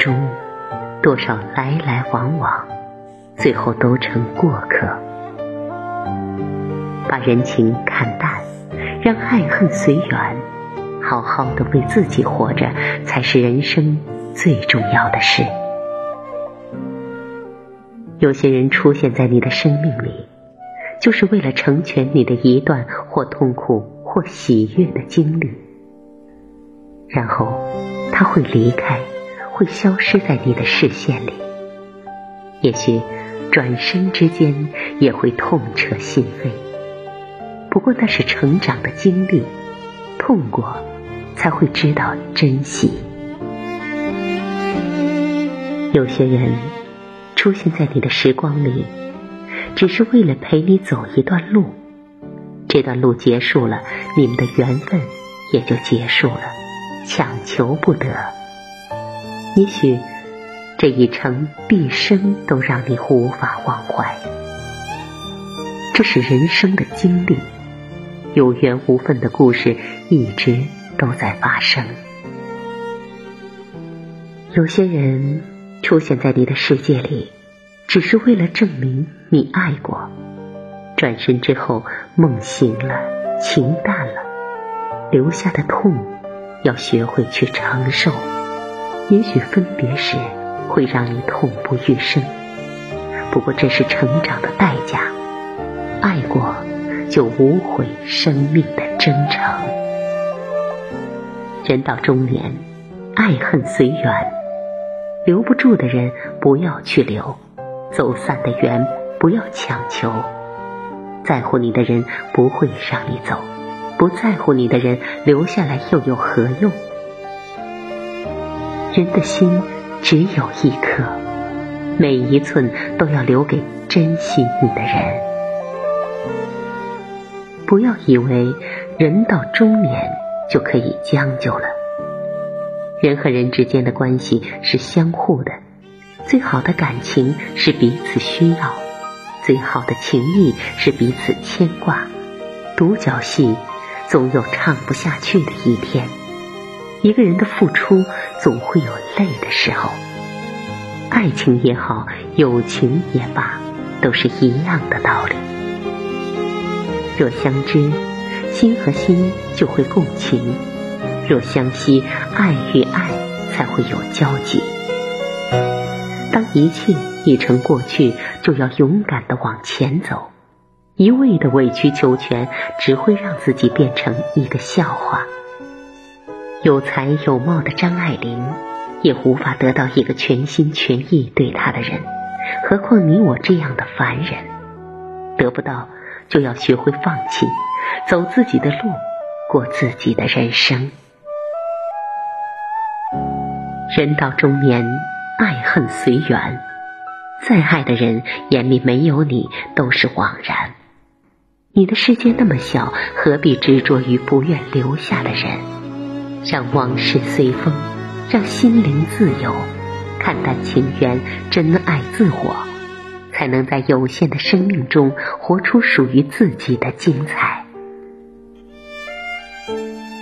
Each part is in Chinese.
中，多少来来往往，最后都成过客。把人情看淡，让爱恨随缘，好好的为自己活着，才是人生最重要的事。有些人出现在你的生命里，就是为了成全你的一段或痛苦或喜悦的经历，然后他会离开，会消失在你的视线里，也许转身之间也会痛彻心扉。不过那是成长的经历，痛过才会知道珍惜。有些人。出现在你的时光里，只是为了陪你走一段路。这段路结束了，你们的缘分也就结束了，强求不得。也许这一程毕生都让你无法忘怀。这是人生的经历，有缘无分的故事一直都在发生。有些人。出现在你的世界里，只是为了证明你爱过。转身之后，梦醒了，情淡了，留下的痛，要学会去承受。也许分别时会让你痛不欲生，不过这是成长的代价。爱过，就无悔生命的真诚。人到中年，爱恨随缘。留不住的人不要去留，走散的缘不要强求。在乎你的人不会让你走，不在乎你的人留下来又有何用？人的心只有一颗，每一寸都要留给珍惜你的人。不要以为人到中年就可以将就了。人和人之间的关系是相互的，最好的感情是彼此需要，最好的情谊是彼此牵挂。独角戏总有唱不下去的一天，一个人的付出总会有累的时候。爱情也好，友情也罢，都是一样的道理。若相知，心和心就会共情。若相惜，爱与爱才会有交集。当一切已成过去，就要勇敢的往前走。一味的委曲求全，只会让自己变成一个笑话。有才有貌的张爱玲，也无法得到一个全心全意对她的人，何况你我这样的凡人？得不到，就要学会放弃，走自己的路，过自己的人生。人到中年，爱恨随缘。再爱的人眼里没有你，都是枉然。你的世界那么小，何必执着于不愿留下的人？让往事随风，让心灵自由。看淡情缘，真爱自我，才能在有限的生命中活出属于自己的精彩。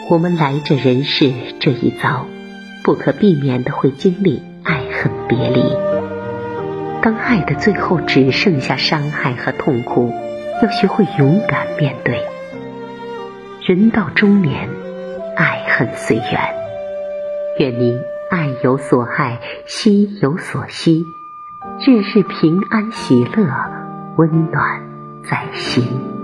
我们来这人世这一遭。不可避免的会经历爱恨别离。当爱的最后只剩下伤害和痛苦，要学会勇敢面对。人到中年，很随缘。愿您爱有所爱，惜有所惜，日日平安喜乐，温暖在心。